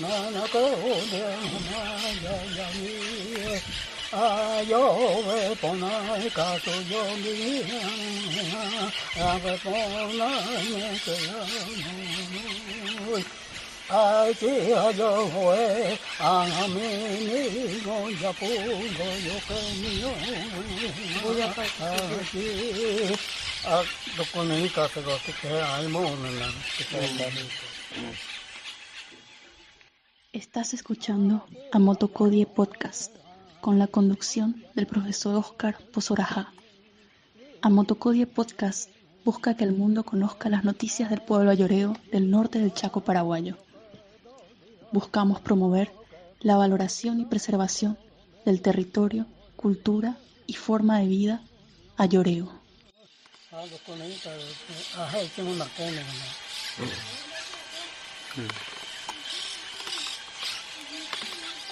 na na ko de na ya ya ni. A yo ve po na ka to yo ni. A ve po na ne ke ya ni. A ti a yo ve a na me ni go ya po go yo ke ni yo. A ti a do ko ni ka ka go ke ai mo na na. Ke ka ni Estás escuchando a Motocodie Podcast con la conducción del profesor Oscar Pozoraja. A Motocodie Podcast busca que el mundo conozca las noticias del pueblo ayoreo del norte del Chaco paraguayo. Buscamos promover la valoración y preservación del territorio, cultura y forma de vida ayoreo.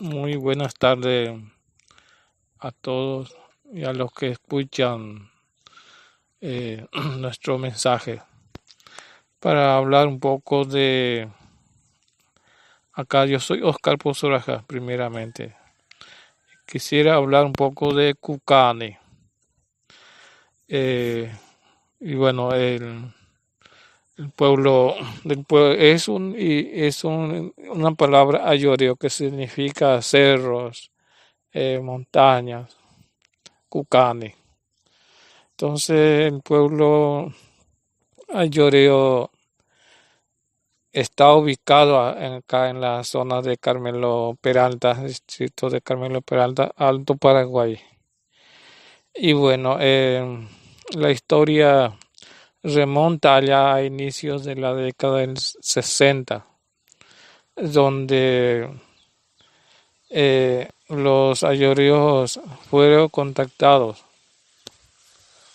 Muy buenas tardes a todos y a los que escuchan eh, nuestro mensaje. Para hablar un poco de acá yo soy Oscar Pozoraja primeramente. Quisiera hablar un poco de Cucane. Eh, y bueno el el pueblo es un es un, una palabra ayoreo que significa cerros eh, montañas cucane entonces el pueblo ayoreo está ubicado acá en la zona de Carmelo Peralta distrito de Carmelo Peralta Alto Paraguay. Y bueno eh, la historia remonta allá a inicios de la década del 60, donde eh, los ayoreos fueron contactados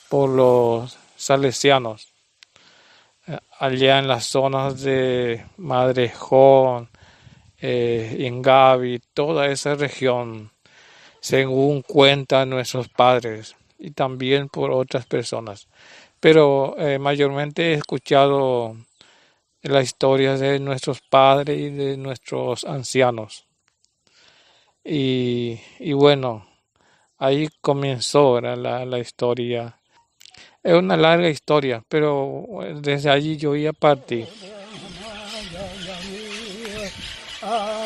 por los salesianos eh, allá en las zonas de Madrejón, eh, Ingavi, toda esa región, según cuentan nuestros padres y también por otras personas pero eh, mayormente he escuchado las historias de nuestros padres y de nuestros ancianos. Y, y bueno, ahí comenzó la, la historia. Es una larga historia, pero desde allí yo iba a partir.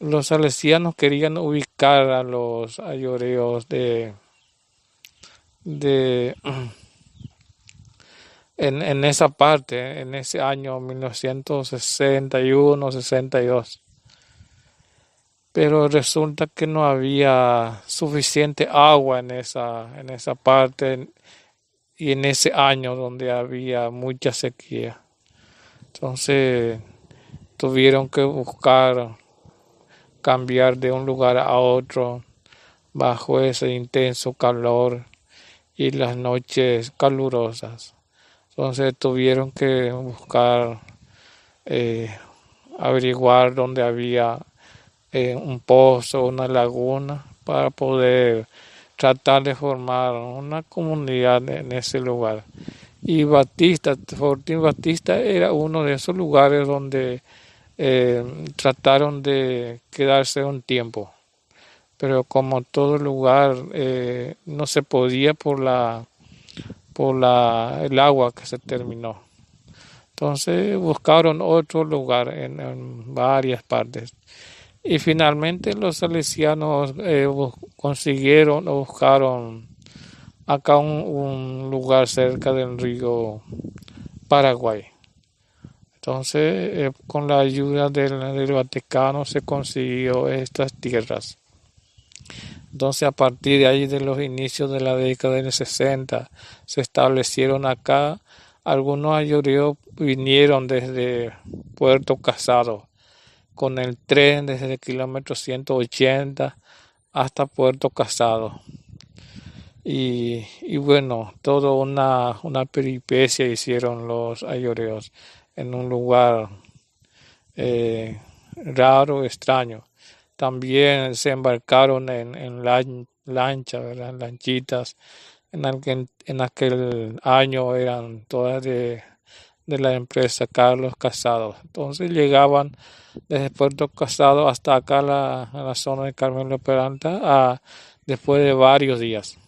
los salesianos querían ubicar a los ayoreos de, de en, en esa parte, en ese año 1961-62. Pero resulta que no había suficiente agua en esa, en esa parte y en ese año donde había mucha sequía. Entonces tuvieron que buscar cambiar de un lugar a otro bajo ese intenso calor y las noches calurosas. Entonces tuvieron que buscar, eh, averiguar dónde había eh, un pozo, una laguna, para poder tratar de formar una comunidad en ese lugar. Y Batista, Fortín Batista era uno de esos lugares donde eh, trataron de quedarse un tiempo, pero como todo lugar eh, no se podía por la por la el agua que se terminó. Entonces buscaron otro lugar en, varias partes Y finalmente los salesianos eh, consiguieron o buscaron acá un, lugar cerca del río Paraguay. Entonces, eh, con la ayuda del, Vaticano se consiguió estas tierras. Entonces, a partir de ahí, de los inicios de la década del 60, se establecieron acá. Algunos ayoreos vinieron desde Puerto Casado con el tren desde el kilómetro 180 hasta Puerto Casado. Y, y bueno, toda una, una peripecia hicieron los ayoreos en un lugar eh, raro, extraño. También se embarcaron en, en lancha, ¿verdad? lanchitas. En aquel, en aquel año eran todas de, de la empresa Carlos Casado. Entonces llegaban desde Puerto Casado hasta acá, la, a la zona de Carmelo Peralta, a, después de varios días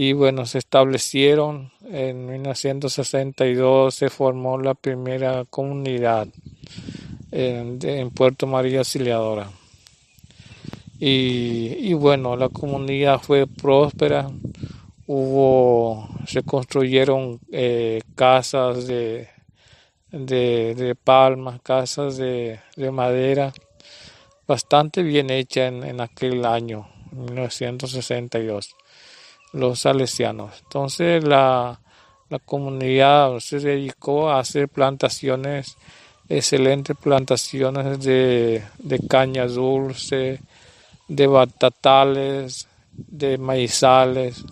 y bueno, se establecieron en 1962, se formó la primera comunidad en, Puerto María Auxiliadora. Y, bueno, la comunidad fue próspera, hubo, se construyeron eh, casas de, de, palmas, casas de, madera, bastante bien hecha en, en aquel año, 1962 los salesianos. Entonces la, comunidad se dedicó a hacer plantaciones, excelentes plantaciones de, caña dulce, de batatales, de maizales.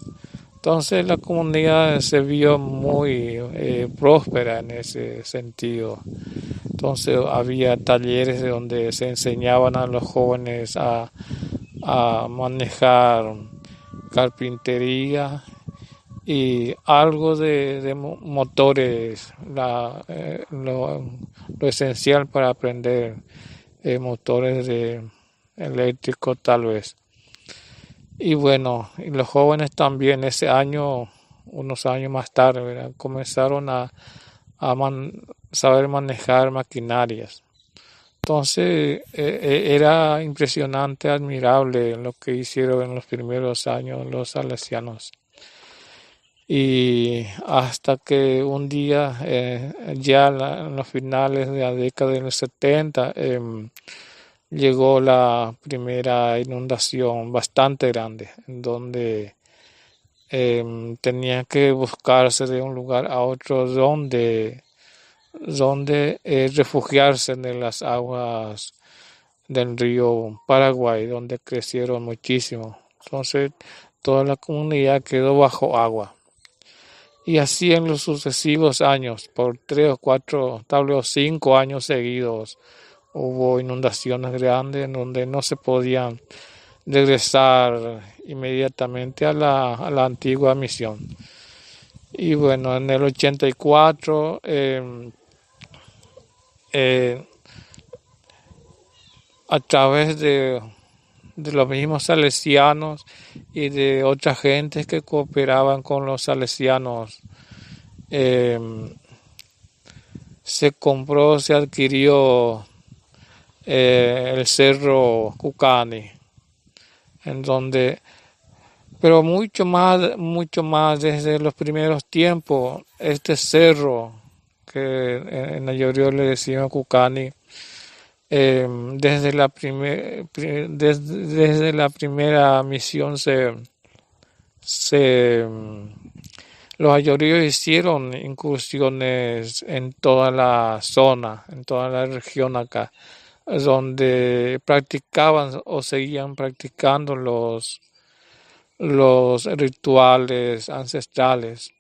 Entonces la comunidad se vio muy eh, próspera en ese sentido. Entonces había talleres donde se enseñaban a los jóvenes a, a manejar carpintería y algo de, motores, eh, lo, esencial para aprender eh, motores de eléctrico tal vez. Y bueno, y los jóvenes también ese año, unos años más tarde, comenzaron a, saber manejar maquinarias. Entonces eh, eh, era impresionante, admirable lo que hicieron en los primeros años los salesianos. Y hasta que un día, eh, ya en los finales de la década de los 70, em, llegó la primera inundación bastante grande, en donde em, tenía que buscarse de un lugar a otro donde donde eh, refugiarse en las aguas del río Paraguay, donde crecieron muchísimo. Entonces, toda la comunidad quedó bajo agua. Y así en los sucesivos años, por tres o cuatro, tal vez cinco años seguidos, hubo inundaciones grandes en donde no se podían regresar inmediatamente a la, antigua misión. Y bueno, en el 84 eh, eh, a través de, los mismos salesianos y de otras gentes que cooperaban con los salesianos. Eh, se compró, se adquirió eh, el cerro Cucani, en donde, pero mucho más, mucho más desde los primeros tiempos, este cerro que en mayoría le decían Cucani, em, desde, la desde, la primera misión se, se los ayoríos hicieron incursiones en toda la zona, en toda la región acá, donde practicaban o seguían practicando los, los rituales ancestrales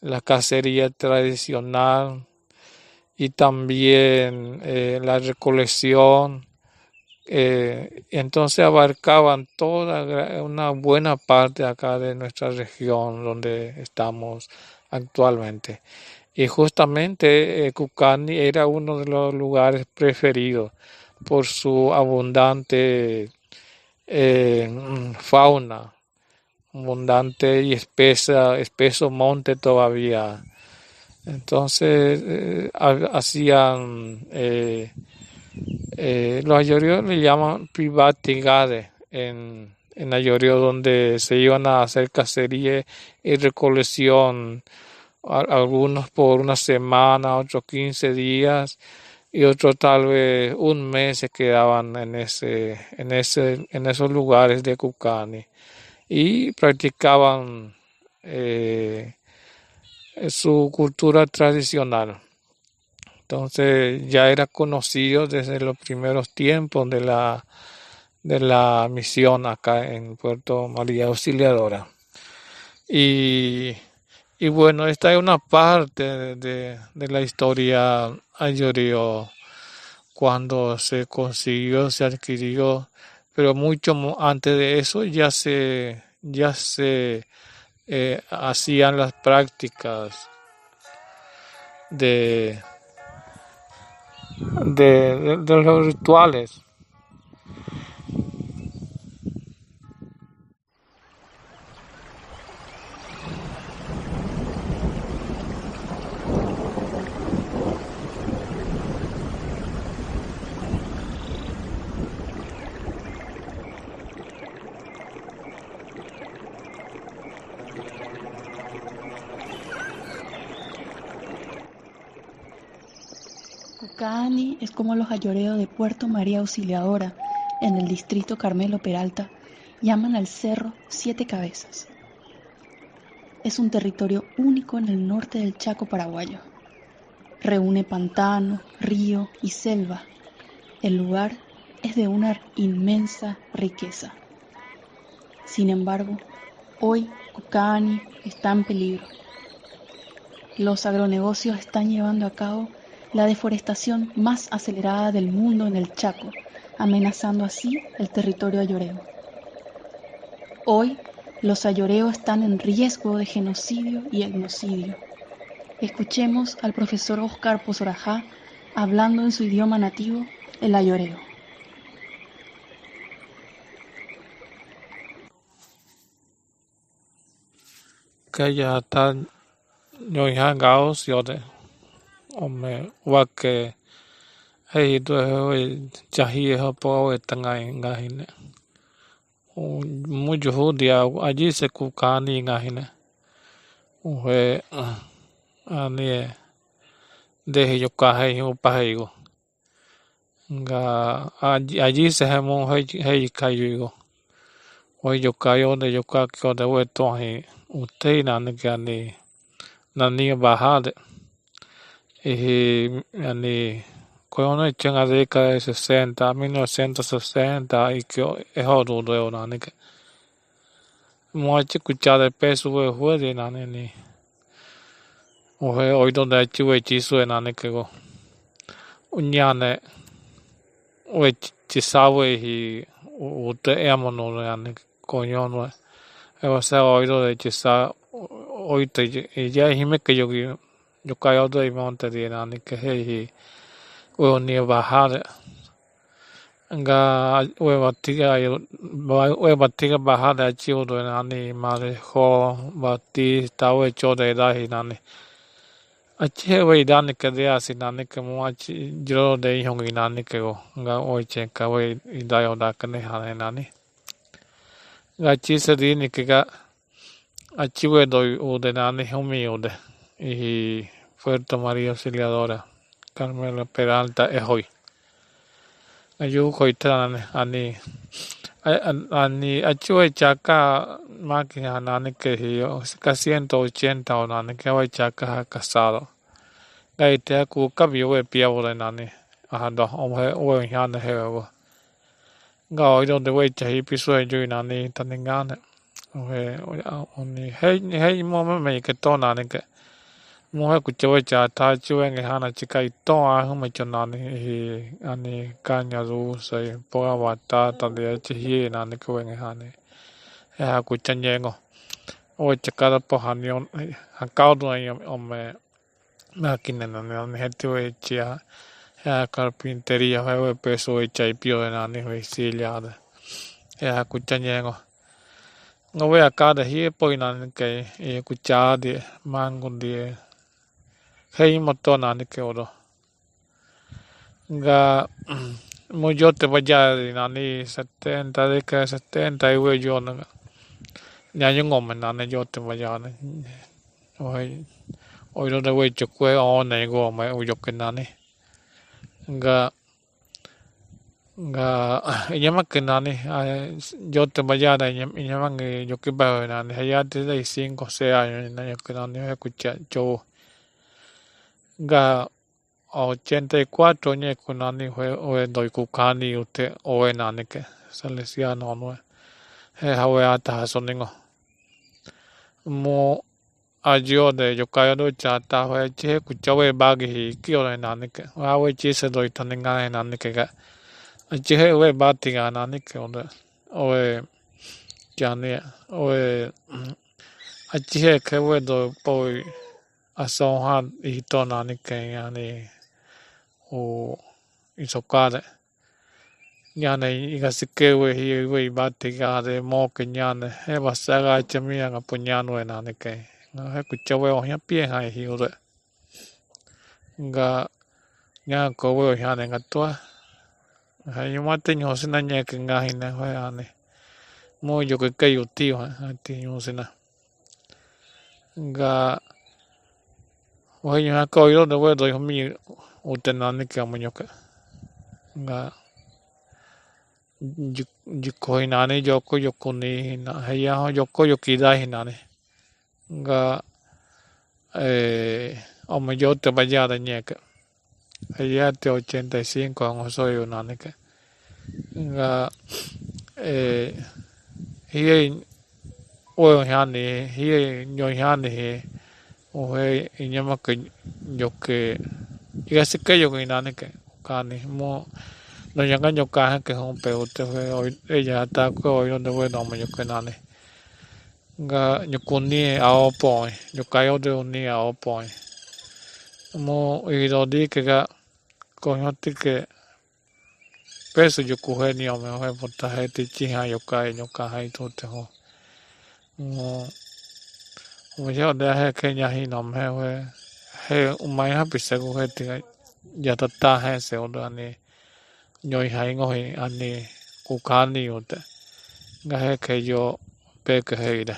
la cacería tradicional y también eh, la recolección. Eh, entonces abarcaban toda una buena parte acá de nuestra región donde estamos actualmente. Y justamente eh, Cucani era uno de los lugares preferidos por su abundante fauna, abundante y espesa, espeso monte todavía. Entonces eh, hacían eh, Eh, los ayoreos le llaman privatigade en, en ayoreo donde se iban a hacer cacería y recolección algunos por una semana, otros 15 días y otros tal vez un mes se quedaban en ese, en ese, en esos lugares de Cucani. Y practicaban eh, su cultura tradicional. Entonces ya era conocido desde los primeros tiempos de la, de la misión acá en Puerto María Auxiliadora. Y y bueno, esta es una parte de, la historia ayorio cuando se consiguió, se adquirió, pero mucho antes de eso ya se, ya se eh, hacían las prácticas de, de, de los rituales. Cucani ayoreos de Puerto María Auxiliadora, en el distrito Carmelo Peralta, llaman al cerro Siete Cabezas. Es un territorio único en el norte del Chaco paraguayo. Reúne pantano, río y selva. El lugar es de una inmensa riqueza. Sin embargo, hoy Cucani está en peligro. Los agronegocios están llevando a cabo la deforestación más acelerada del mundo en el Chaco, amenazando así el territorio ayoreo. Hoy, los ayoreos están en riesgo de genocidio y etnocidio. Escuchemos al profesor Oscar Pozorajá hablando en su idioma nativo, el ayoreo. Que ya están ome, wake, hei tu he oi chahi e ha po oi e tangai nga hine mu jo dia, aji, se ku kani nga hine he, ani e, de he yo ka hei u pa hei go nga, aji se he, mo, hei hei ka yu go oi yo ka yo de yo ka ko de we to hei u te na ne ka ni na, ni, ba, ha, de y yani kono en la década de 60, 1960 y que es otro de nani que muachi kucha de peso we fue de nani ni oje hoy donde chi we chi su nani que go unyane we chi sawe hi ute amo no nani coño no e sea hoy donde chi sa hoy te ya hime que yo Yukayodo i monte di nani ke hei ue o nia bahare nga ue watiga ue watiga bahare a chi odo nani mare ho wati tau e choda e dahi nani a chi he wei dani ke dea si nani ke mua chi jiro de i hongi nani ke go nga oi chen ka wei i dai o da kane hane nani nga chi se di ni ke ga a chi Puerto María Auxiliadora, Carmelo Peralta es hoy. Ayu koitan ani ani achu chaka maki hanani que yo ka 180 o nani que hoy chaka casado. Gai te ku ka bi we pia wo nani a do o he o han he wo. Ga oi do de we chahi piso e ju nani taningane. O he o ni he he mo me que to nani que मोहे कुछ वो चाहता चुए निहाना चिका इतो आहु में चुनाने ही अने कान्या रू से पोगा वाता तंदे चाहिए नाने को निहाने यह कुछ चंजे गो ओ चिका तो पहानियों हकाउ दो ये ओमे मैं किन्ने नाने नाने हेतु है चिया यह कार्पिंटेरिया है वो पैसो चाय पियो नाने हुई सील याद यह कुछ चंजे गो 我为阿家的些背难给，也顾家的，忙工的。Hei moto na ni ke oro. Nga muy yo te vaya de nani 70 de que 70 y voy yo no ya yo ngom nani yo te vaya hoy hoy lo de voy yo que on ne go me yo que nani. Nga nga inyama que nani yo te vaya de inyama que yo que va nani. Ya te de 5 6 años yo que nani escucha yo nga 84 nye kunani hue oe doi ute oe nanike salesiano nue he hawe ata hasoningo mo ajo de yokayo do chata hue che kuchawe bagi hi kyo de nanike hawe che se doi taninga he ga. Che he oe bati ga nanike ode oe kyane oe achi he ke do poi asaw hat i to na ni ke ya ni o i so ka de. Nya ne i ga si ke we hi we ba te ga de mo ke nya ne he ba sa ga che mi ga pu nya no na ni ke na he ku che we o ya pie ha hi o de. Ga nya ko we o ya ne ga to ha yo ma te nyo sina nya ke ga hi ne ho ya ne mo yo ke ke yo ti Wahai yang kau ilo dawa doi homi utenani kia manyoka. Nga jikko hinane joko joko ni hina heya ho joko yokida hinane. Nga eh oma yo te vaya da nyeka. Heya te 85 ang soy unane ka. Nga eh hiye oyo hane hiye nyo hane hiye o he inyama ka yoke igasi que yo inane que kani mo no yanga yo kaja que hon pe ute fue hoy ella está ko hoy donde fue no me yo que nane nga yo kuni a o point yo kayo de uni a o point mo y do di que ga ko yo ti que peso yo coge ni o me ho por ta ti chi ha yo kai yo ka hai to te ho mo Mujahada hai Kenya hi nam hai we he umai ha pisa ko he tiga yata ta hai se oda ne nyoi hai ngo he ane kukani oda nga he ke yo pe ke he ida.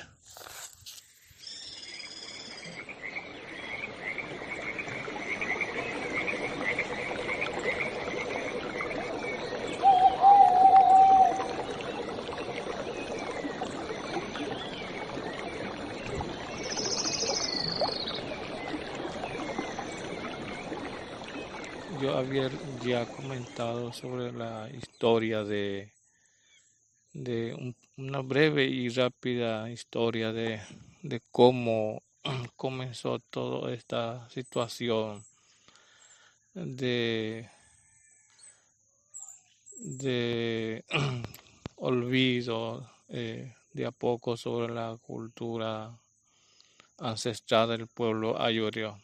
Había ya comentado sobre la historia de, de un, una breve y rápida historia de, de cómo comenzó toda esta situación de, de olvido eh, de a poco sobre la cultura ancestral del pueblo ayorio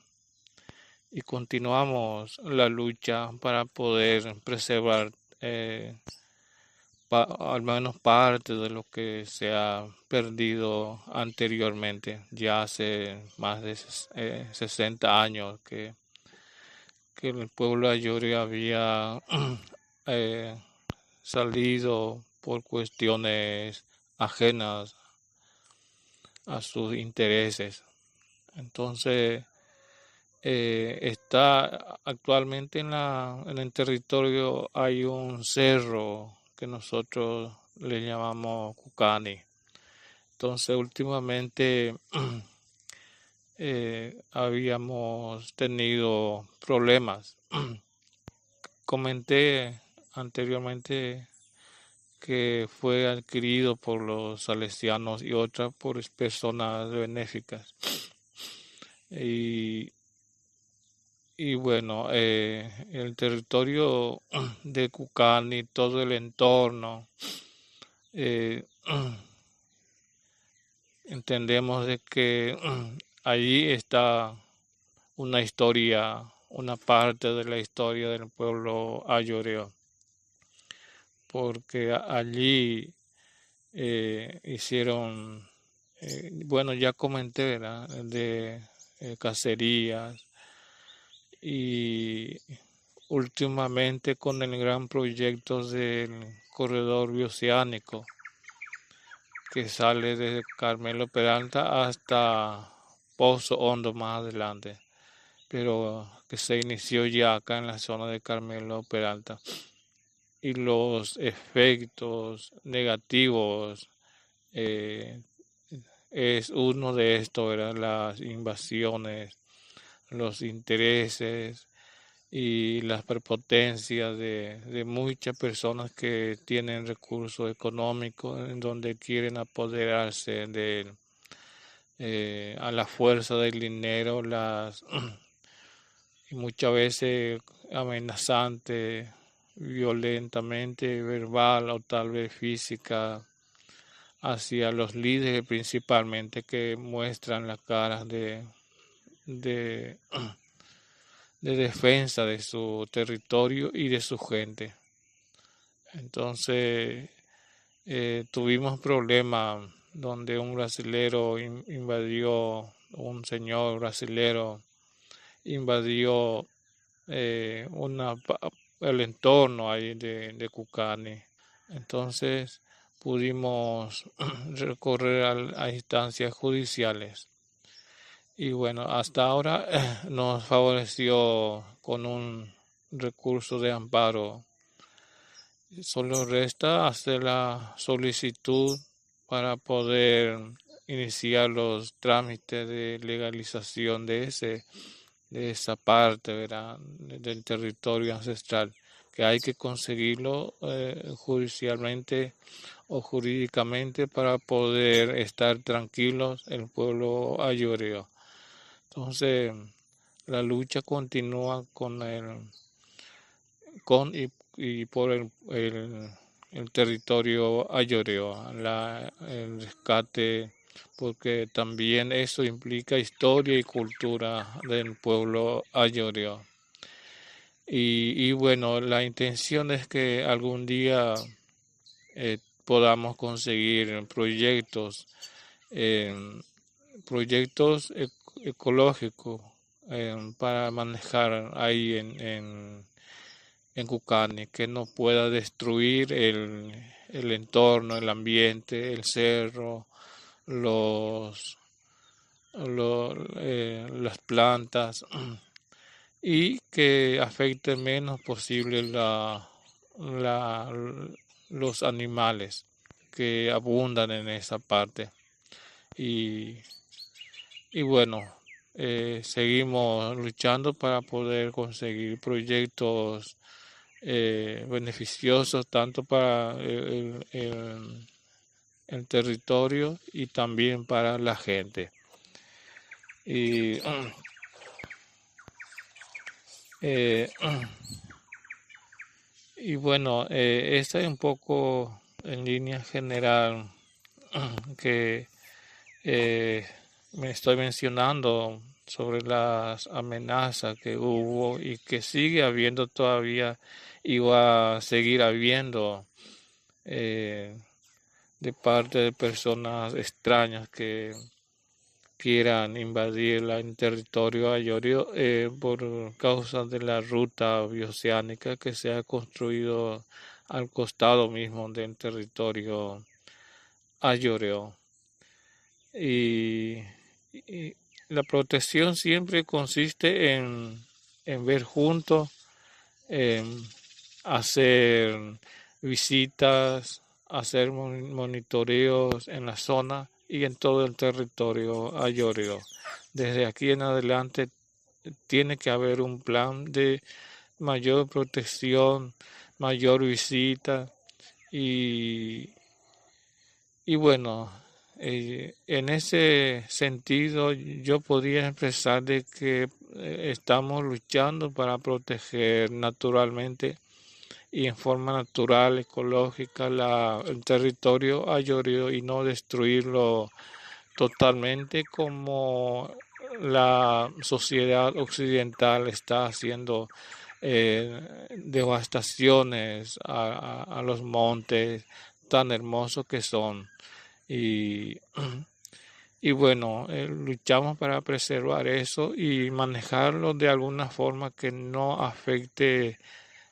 y continuamos la lucha para poder preservar eh, al menos parte de lo que se ha perdido anteriormente. Ya hace más de eh, 60 años que, que el pueblo ayori había eh, salido por cuestiones ajenas a sus intereses. Entonces, eh, está actualmente en, la, en el territorio hay un cerro que nosotros le llamamos Cucani. Entonces últimamente eh, habíamos tenido problemas. Comenté anteriormente que fue adquirido por los salesianos y otras por personas benéficas. Y y bueno, eh, el territorio de Cucani, todo el entorno, eh, entendemos de que allí está una historia, una parte de la historia del pueblo ayoreo, porque allí eh, hicieron, eh, bueno, ya comenté, ¿verdad? de cacerías, y últimamente con el gran proyecto del corredor bioceánico que sale desde Carmelo Peralta hasta Pozo Hondo más adelante, pero que se inició ya acá en la zona de Carmelo Peralta. Y los efectos negativos eh, es uno de estos, las invasiones, los intereses y las prepotencias de, muchas personas que tienen recursos económicos en donde quieren apoderarse de eh, a la fuerza del dinero las y muchas veces amenazante violentamente verbal o tal vez física hacia los líderes principalmente que muestran las caras de, de, de defensa de su territorio y de su gente. Entonces eh, tuvimos problemas donde un brasilero invadió, un señor brasilero invadió eh, una, el entorno ahí de, de Cucani. Entonces pudimos recorrer a, instancias judiciales. Y bueno, hasta ahora nos favoreció con un recurso de amparo. Solo resta hacer la solicitud para poder iniciar los trámites de legalización de ese de esa parte del territorio ancestral que hay que conseguirlo eh, judicialmente o jurídicamente para poder estar tranquilos el pueblo ayoreo. Entonces, la lucha continúa con el con y, por el, territorio ayoreo, la, el rescate, porque también eso implica historia y cultura del pueblo ayoreo. Y, bueno, la intención es que algún día eh, podamos conseguir proyectos, em, proyectos ecológicos em, para manejar ahí en, en, Cucani, que no pueda destruir el, el entorno, el ambiente, el cerro, los, los eh, las plantas y que afecte menos posible la, la, los animales que abundan en esa parte. Y, y bueno, eh, seguimos luchando para poder conseguir proyectos eh, beneficiosos tanto para el, territorio y también para la gente. Y eh, y bueno, eh, esta es un poco en línea general que eh, me estoy mencionando sobre las amenazas que hubo y que sigue habiendo todavía y va a seguir habiendo eh, de parte de personas extrañas que quieran invadir el territorio ayorio eh, por causa de la ruta bioceánica que se ha construido al costado mismo del territorio ayoreo. Y, la protección siempre consiste en, en ver juntos, en hacer visitas, hacer monitoreos en la zona y en todo el territorio ayoreo. Desde aquí en adelante tiene que haber un plan de mayor protección, mayor visita y, y bueno, eh, en ese sentido yo podría expresar de que eh, estamos luchando para proteger naturalmente y en forma natural, ecológica, el territorio ayoreo y no destruirlo totalmente como la sociedad occidental está haciendo eh, devastaciones a, los montes tan hermosos que son. Y, y bueno, eh, luchamos para preservar eso y manejarlo de alguna forma que no afecte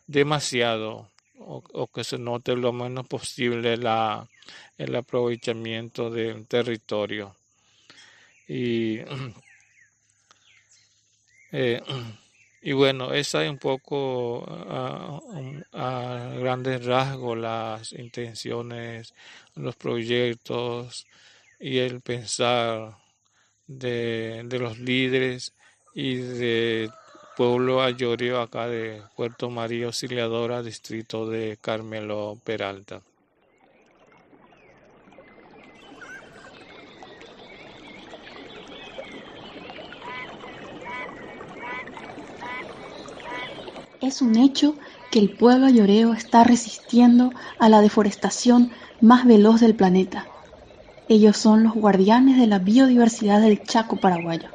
demasiado o, que se note lo menos posible la, el aprovechamiento del territorio. Y, eh, y bueno, esa es un poco a, a, grandes rasgos las intenciones, los proyectos y el pensar de, de los líderes y de pueblo Ayorio acá de Puerto María Auxiliadora, distrito de Carmelo Peralta. Es un hecho que el pueblo ayoreo está resistiendo a la deforestación más veloz del planeta. Ellos son los guardianes de la biodiversidad del Chaco paraguayo.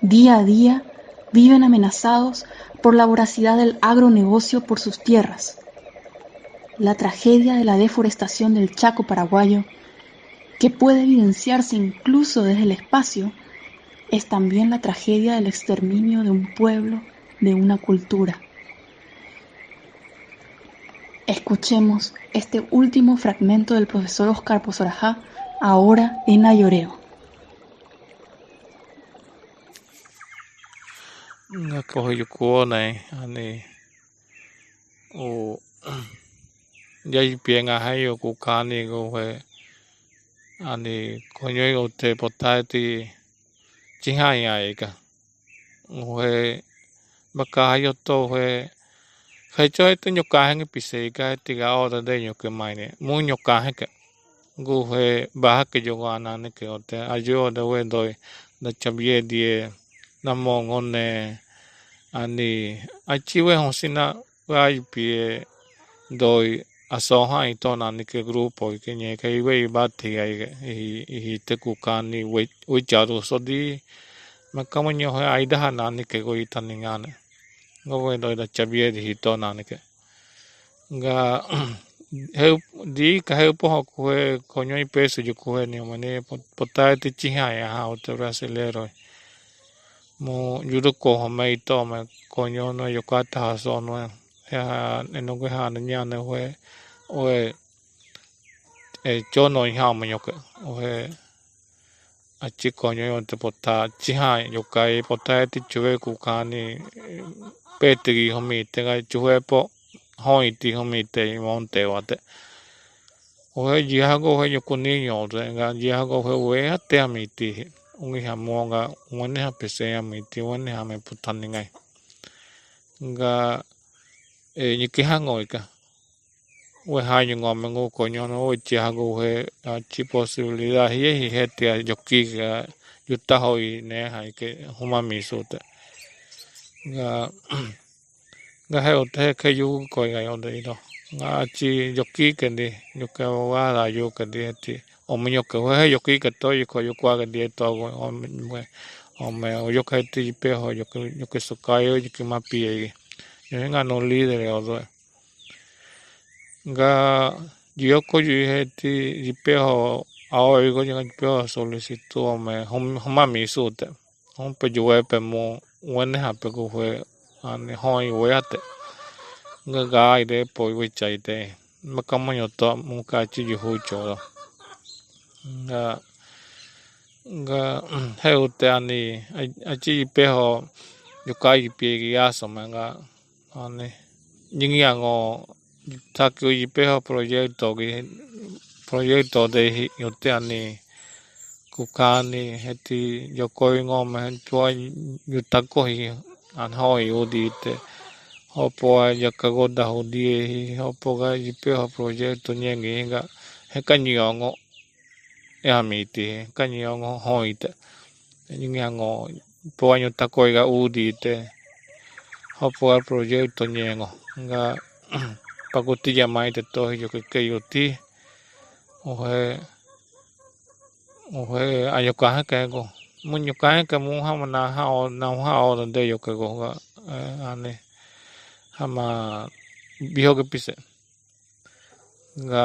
Día a día viven amenazados por la voracidad del agronegocio por sus tierras. La tragedia de la deforestación del Chaco paraguayo, que puede evidenciarse incluso desde el espacio, es también la tragedia del exterminio de un pueblo, de una cultura. Escuchemos este último fragmento del profesor Oscar Pozorajá ahora en Ayoreo. nga kohoyu kuonai ani u yai pienga hai o kukani go ani konyoi o te potati chihai ai ka o he baka hai o to he he cho te nyo ka hangi pise ka ti ga o da de nyo ke mai ne mu nyo ka he ka gu he ba ke jo ga na ne ke o te ajo da we doi da chabie die na mo ngone ani achiwe hosina vai pie doi aso hai to na ni ke grupo ke nye ke we ba ti ai i i te ku ka ni we we ja do so di ma ka mo nyo ha ai da na ni ke go i ta ni nga ne ngo we doi da chabie di to na ni ke. Nga he di ka he po ko he ko nyo i peso ju ko he ni mo ne po ta ti chi ha ya ha o te brasileiro mo yudo ko ho mai to me konyo no yokata ha so no ya no ge ha nya ne we o e cho no ha mo yoke o he a chi konyo yo te pota chi ha yokai pota ti chue ku ka ni pe ti ho mi te ga chue po ho i ti ho mi te mon te wa te o he ji ha go he yo ku ni yo te ga ji ha go he we ha te mi ti ungi ha monga ngone ha pese ya mi ti ngone ha me putani ngai nga e ni ki ha ngoi ka we ha ni ngo me ngo ko nyo no o chi ha go he a chi posibilidad hi hi he te yo ki ga yu ta ho i ne ha ke huma mi so te. Nga nga he o te ke yu ko ga yo de do. Nga chi yo ki ke ni yo ka wa la yo ke de ti o me yo ke he yo ki ke to yo ko yo kwa ke de to o me o me o yo ke ti pe ho yo ke yo ke so ka yo yo ke ma pi e yo nga no líder o do nga yo ko yo he ti di pe ho a o yo ko yo pe ho solicito o me hom ma mi su te hom pe yo e pe mo wene ha pe ko fue ane ho i we ate nga ga i de po i we chai te ma ka mo yo to mo ka chi yo hu cho do nga nga he u te ani a chi pe ho yo ka i pe gi aso ma nga ane nyingi a ngo ta ku i pe ho proyecto gi proyecto de yo te ani ku ka ni he ti yo ko i ngo ma to yo ta ko hi an ho i u di te ho po ya ka go da ho di ho po ga i pe ho proyecto nyengi nga he ka ni ngo e a mi ti ka ni ngo ho i te nyingi a ngo po yo ta ko i ga u di te hopo al proyecto nyengo nga pakuti ya mai te tohi yo ke ke yo ti o he o he ayo ka ke go mun yo ka ke mu ha na ha o na ha o de yo ke go ga ane hama biho ke pise. Nga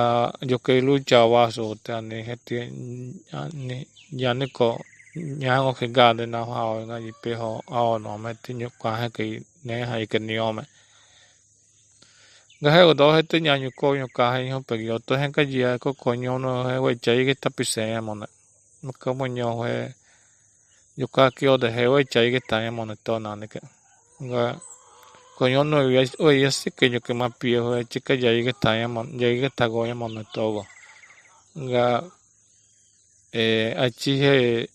yoke lucha waso te ane heti ani yani ko nyango ke gade na hao nga ipe ho ao no me ti nyu kwa he ke ne ha ke ni ome nga he do he te nyanyu ko nyu ka he ho pe yo to he ka ji ko ko nyu no he we chai ke ta pise ya mo na mo ko mo nyo he yo ka ki o de he we chai ke ta ya mo na to na ne ke. Nga Coño no oye sí que yo que más viejo chica ya llegué está ya ya llegué está go ya mono todo nga eh achi he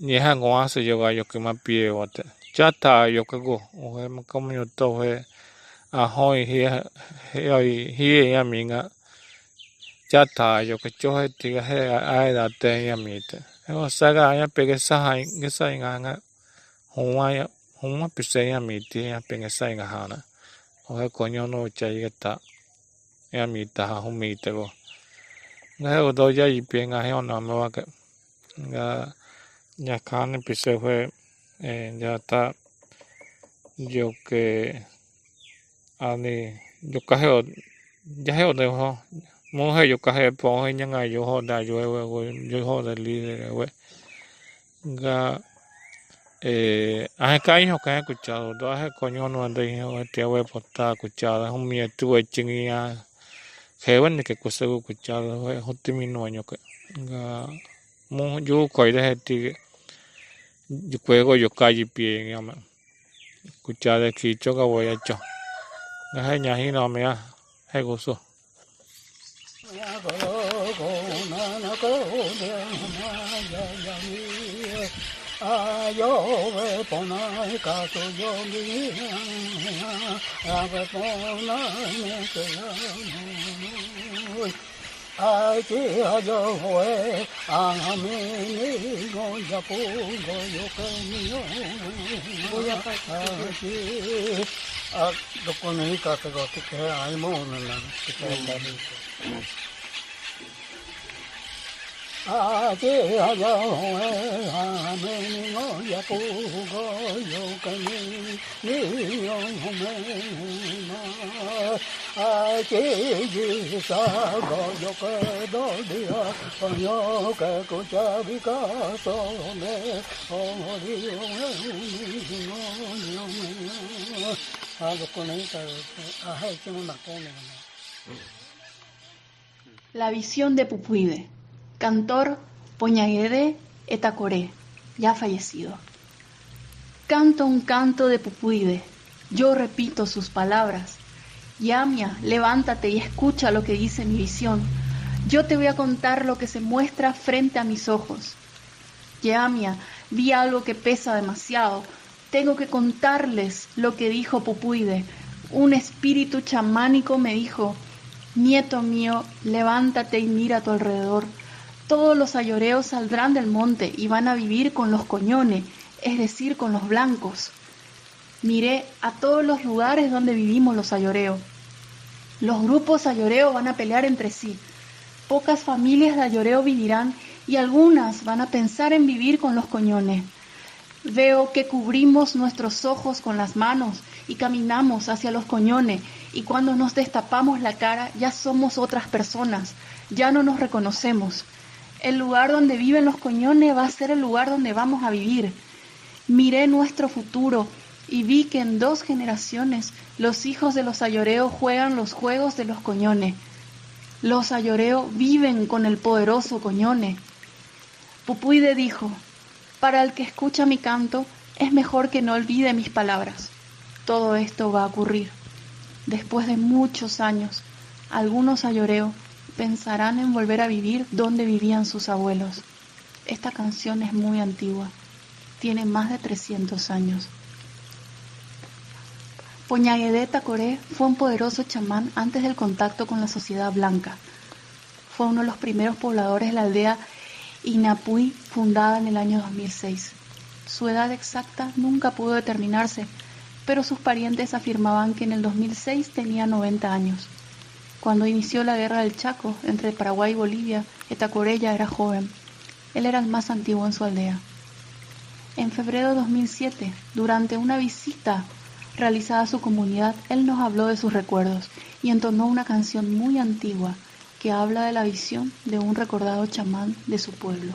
ni ha ngo aso yo ga yo que más viejo te. Ya está yo que go o he me como yo to he a hoi hia hoi hia ya mi nga cha ta yo ko cho he ti ga he ai da te ya mi te e o sa ga ya pe ge sa hai ge sa nga nga hon wa ya hon wa pe se ya mi ti ya pe ge sa nga ha na o he ko nyo no cha ye ta ya mi ta ha hon mi te go nga he o do ya i pe nga he o na ma wa ke nga nya ka ne pe se he e ya ta yo que ani yo ka he o ya he o de ho mo he yo ka he po he nya nga yo ho da yo we yo ho da li we nga eh, ahe kai ho kai escuchado do ahe coño no ande ho te we pota escuchado un mi tu e chingi ya hewan que cosa escuchado he hotimi no año que ga mo yo koi de heti yo juego yo kai pie ya ma escuchado ki choga voy a cho ga he nya hi no me a he gozo ya go go na na go de na ya ya mi ayo ve pona ka so yo mi. A ve pona me ke ya ai chi a yo we a mi ni go ya pu go yo ke mi yo voy a pasar chi a lo con el ka te go te ke ai mo na na te ke la ni La visión de Pupuide, cantor Poñaguede Etacoré, ya fallecido. Canto un canto de Pupuide, yo repito sus palabras. Yamia, levántate y escucha lo que dice mi visión. Yo te voy a contar lo que se muestra frente a mis ojos. Yamia, vi algo que pesa demasiado. Tengo que contarles lo que dijo Pupuide. Un espíritu chamánico me dijo, Nieto mío, levántate y mira a tu alrededor. Todos los ayoreos saldrán del monte y van a vivir con los coñones, es decir, con los blancos. Miré a todos los lugares donde vivimos los ayoreos. Los grupos ayoreos van a pelear entre sí. Pocas familias de ayoreo vivirán y algunas van a pensar en vivir con los coñones. Veo que cubrimos nuestros ojos con las manos y caminamos hacia los coñones y cuando nos destapamos la cara ya somos otras personas, ya no nos reconocemos. El lugar donde viven los coñones va a ser el lugar donde vamos a vivir. Miré nuestro futuro y vi que en dos generaciones los hijos de los ayoreos juegan los juegos de los coñones. Los ayoreos viven con el poderoso coñone. Pupuide dijo, para el que escucha mi canto, es mejor que no olvide mis palabras. Todo esto va a ocurrir. Después de muchos años, algunos ayoreos pensarán en volver a vivir donde vivían sus abuelos. Esta canción es muy antigua, tiene más de 300 años. Poñaguedé Tacoré fue un poderoso chamán antes del contacto con la sociedad blanca. Fue uno de los primeros pobladores de la aldea Inapuy, fundada en el año 2006. Su edad exacta nunca pudo determinarse, pero sus parientes afirmaban que en el 2006 tenía 90 años. Cuando inició la guerra del Chaco entre Paraguay y Bolivia, Etacorella era joven. Él era el más antiguo en su aldea. En febrero de 2007, durante una visita realizada a su comunidad, él nos habló de sus recuerdos y entonó una canción muy antigua que habla de la visión de un recordado chamán de su pueblo.